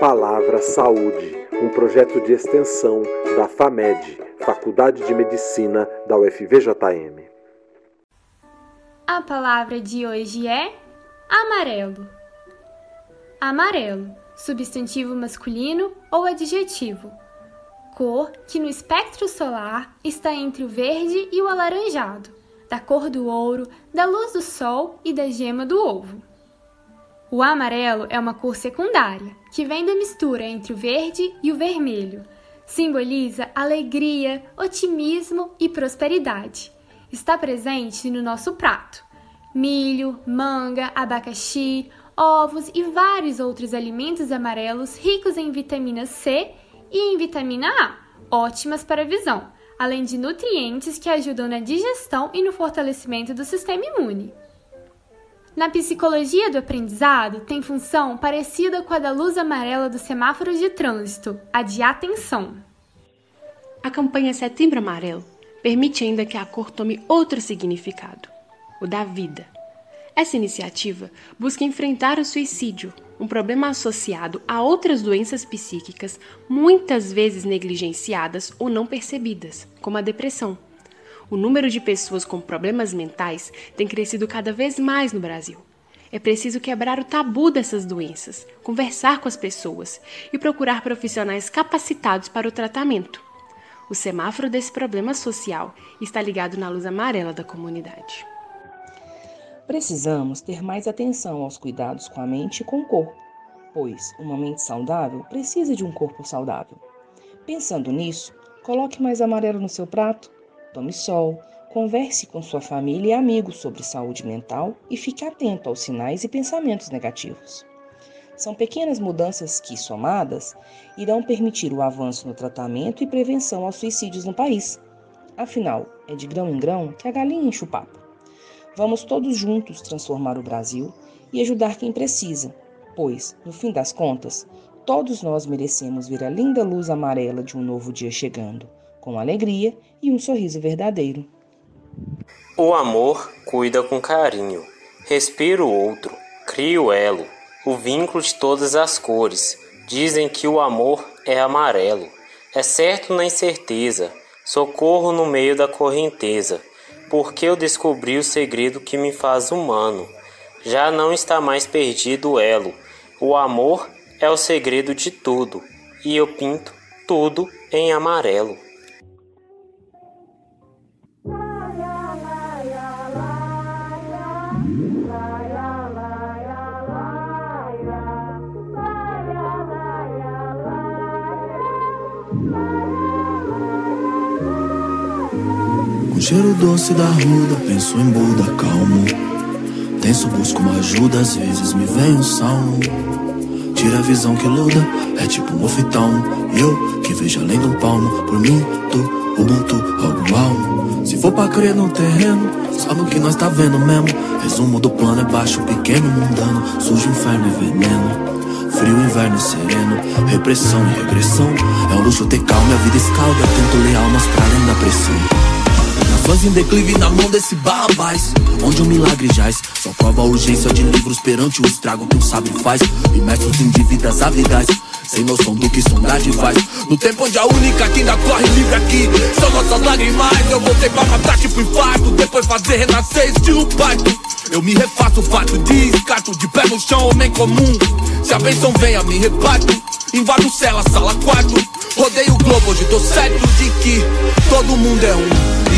Palavra Saúde, um projeto de extensão da FAMED, Faculdade de Medicina da UFVJM. A palavra de hoje é amarelo. Amarelo, substantivo masculino ou adjetivo. Cor que no espectro solar está entre o verde e o alaranjado, da cor do ouro, da luz do sol e da gema do ovo. O amarelo é uma cor secundária, que vem da mistura entre o verde e o vermelho. Simboliza alegria, otimismo e prosperidade. Está presente no nosso prato. Milho, manga, abacaxi, ovos e vários outros alimentos amarelos ricos em vitamina C e em vitamina A, ótimas para a visão, além de nutrientes que ajudam na digestão e no fortalecimento do sistema imune. Na psicologia do aprendizado, tem função parecida com a da luz amarela do semáforo de trânsito, a de atenção. A campanha Setembro Amarelo permite ainda que a cor tome outro significado, o da vida. Essa iniciativa busca enfrentar o suicídio, um problema associado a outras doenças psíquicas muitas vezes negligenciadas ou não percebidas, como a depressão o número de pessoas com problemas mentais tem crescido cada vez mais no Brasil. É preciso quebrar o tabu dessas doenças, conversar com as pessoas e procurar profissionais capacitados para o tratamento. O semáforo desse problema social está ligado na luz amarela da comunidade. Precisamos ter mais atenção aos cuidados com a mente e com o corpo, pois uma mente saudável precisa de um corpo saudável. Pensando nisso, coloque mais amarelo no seu prato Tome sol, converse com sua família e amigos sobre saúde mental e fique atento aos sinais e pensamentos negativos. São pequenas mudanças que, somadas, irão permitir o avanço no tratamento e prevenção aos suicídios no país. Afinal, é de grão em grão que a galinha enche o papo. Vamos todos juntos transformar o Brasil e ajudar quem precisa, pois, no fim das contas, todos nós merecemos ver a linda luz amarela de um novo dia chegando com alegria e um sorriso verdadeiro. O amor cuida com carinho, respira o outro, cria o elo, o vínculo de todas as cores. Dizem que o amor é amarelo. É certo na incerteza, socorro no meio da correnteza, porque eu descobri o segredo que me faz humano. Já não está mais perdido o elo. O amor é o segredo de tudo, e eu pinto tudo em amarelo. Cheiro doce da ruda, penso em Buda, calmo. Tenso, busco uma ajuda, às vezes me vem um salmo. Tira a visão que luda, é tipo um ofitão. Eu que vejo além do palmo, por mim, tu, Ubuntu, algo almo. Se for pra crer no terreno, só no que nós tá vendo mesmo. Resumo do plano é baixo, pequeno, mundano. Sujo, inferno e veneno. Frio, inverno e sereno, repressão e regressão. É um luxo ter calma, a vida escalda. Tento ler almas pra além da pressão. Nações em declive na mão desse barrabás. Onde o um milagre jaz. Só prova a urgência de livros perante o estrago que um sábio faz. Imersos em dívidas avidais. Sem noção do que sondagem faz. No tempo onde a única que ainda corre livre aqui são nossas lágrimas. Eu voltei pra matar tipo infarto. Depois fazer renascer estilo parto. Eu me refaço, fato de escato. De pé no chão, homem comum. Se a bênção venha, me reparto. Invado cela, sala, quarto. Rodeio o globo, hoje tô certo de que todo mundo é um.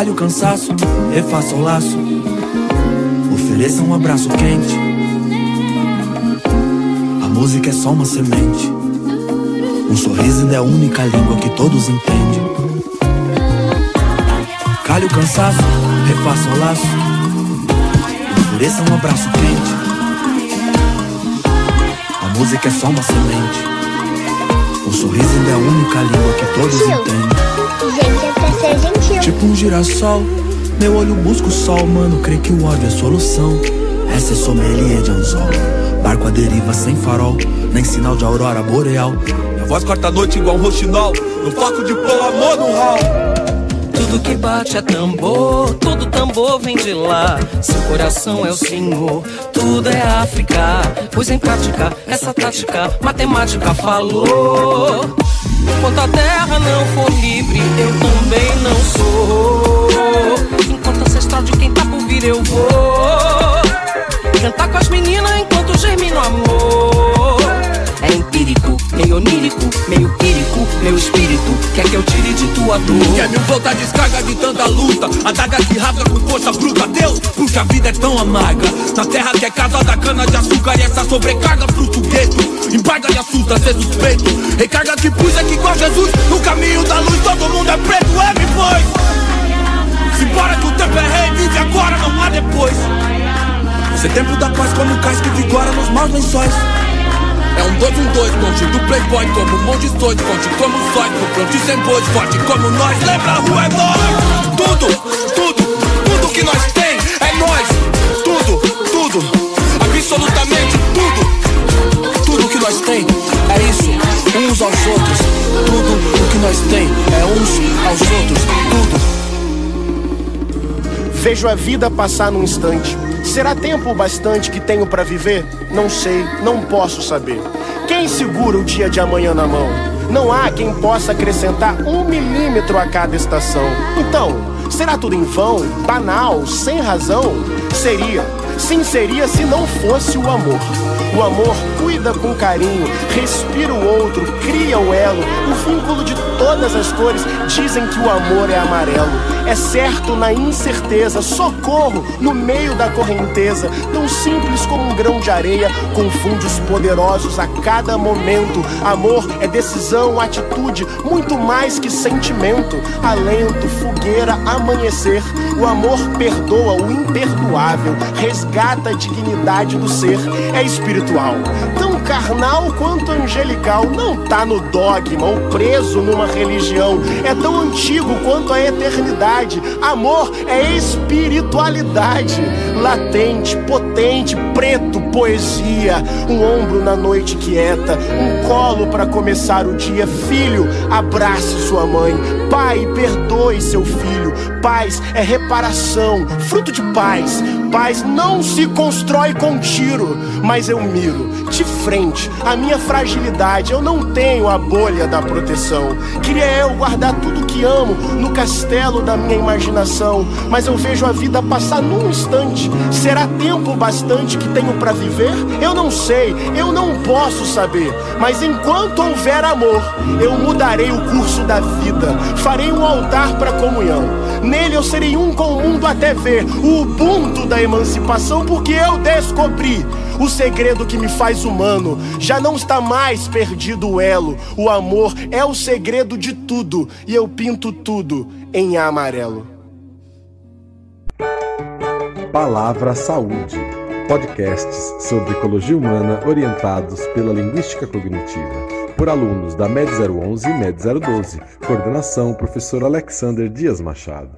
Calhe o cansaço, refaça o laço. Ofereça um abraço quente. A música é só uma semente. Um sorriso ainda é a única língua que todos entendem. Calhe o cansaço, refaça o laço. é um abraço quente. A música é só uma semente. O sorriso ainda é a única língua que todos entendem. Ser gentil. Tipo um girassol, meu olho busca o sol, mano. Creio que o ódio é solução. Essa é sommelier de anzol. Barco à deriva sem farol, nem sinal de aurora boreal. Minha voz corta a noite igual um roxinol. No foco de pôr amor no hall. Tudo que bate é tambor, todo tambor vem de lá. Seu coração é o Senhor, tudo é África. Pois em prática, essa tática matemática falou. Enquanto a terra não for livre, eu também não sou. Enquanto ancestral de quem tá por vir, eu vou. Cantar com as meninas enquanto germina o amor. É empírico, meio onírico, meio pírico, meu espírito. Quer que eu tire de tua dor. Quer mil volta a descarga de tanta luta. Adaga que rasga com força bruta. Deus, porque a vida é tão amarga. Na terra que é casa da cana de açúcar E essa sobrecarga fruto gueto. Embarga e assusta ser suspeito. Recarga que pus é que igual Jesus No caminho da luz. Todo mundo é preto É, me foi. Se bora que o tempo é rei Vive agora, não há depois. Ser tempo da paz como o cais que vigora nos maus lençóis é um dois, um dois, longe do playboy Como um monte de dois, forte como sóis No fronte sem bois, forte como nós. Lembra, a rua é nós Vejo a vida passar num instante. Será tempo bastante que tenho pra viver? Não sei, não posso saber. Quem segura o dia de amanhã na mão? Não há quem possa acrescentar um milímetro a cada estação. Então, será tudo em vão, banal, sem razão? Seria, sim seria se não fosse o amor. O amor cuida com carinho, respira o outro, cria o elo, o vínculo de todas as cores. Dizem que o amor é amarelo. É certo na incerteza, socorro no meio da correnteza. Tão simples como um grão de areia, confunde os poderosos a cada momento. Amor é decisão, atitude, muito mais que sentimento. Alento, fogueira, amanhecer. O amor perdoa o imperdoável, resgata a dignidade do ser. É espiritual, carnal quanto angelical. Não tá no dogma ou preso numa religião. É tão antigo quanto a eternidade. Amor é espiritualidade, latente, potente, preto, poesia. Um ombro na noite quieta, um colo para começar o dia. Filho, abrace sua mãe. Pai, perdoe seu filho. Paz é reparação, fruto de paz. Paz não se constrói com tiro, mas eu miro de frente a minha fragilidade. Eu não tenho a bolha da proteção. Queria eu guardar tudo que amo no castelo da minha imaginação, mas eu vejo a vida passar num instante. Será tempo bastante que tenho para viver? Eu não sei, eu não posso saber. Mas enquanto houver amor, eu mudarei o curso da vida. Farei um altar para comunhão. Nele eu serei um com o mundo até ver o ubuntu emancipação, porque eu descobri o segredo que me faz humano. Já não está mais perdido o elo. O amor é o segredo de tudo e eu pinto tudo em amarelo. Palavra Saúde. Podcasts sobre ecologia humana orientados pela linguística cognitiva. Por alunos da MED 011 e MED 012. Coordenação: Professor Alexander Dias Machado.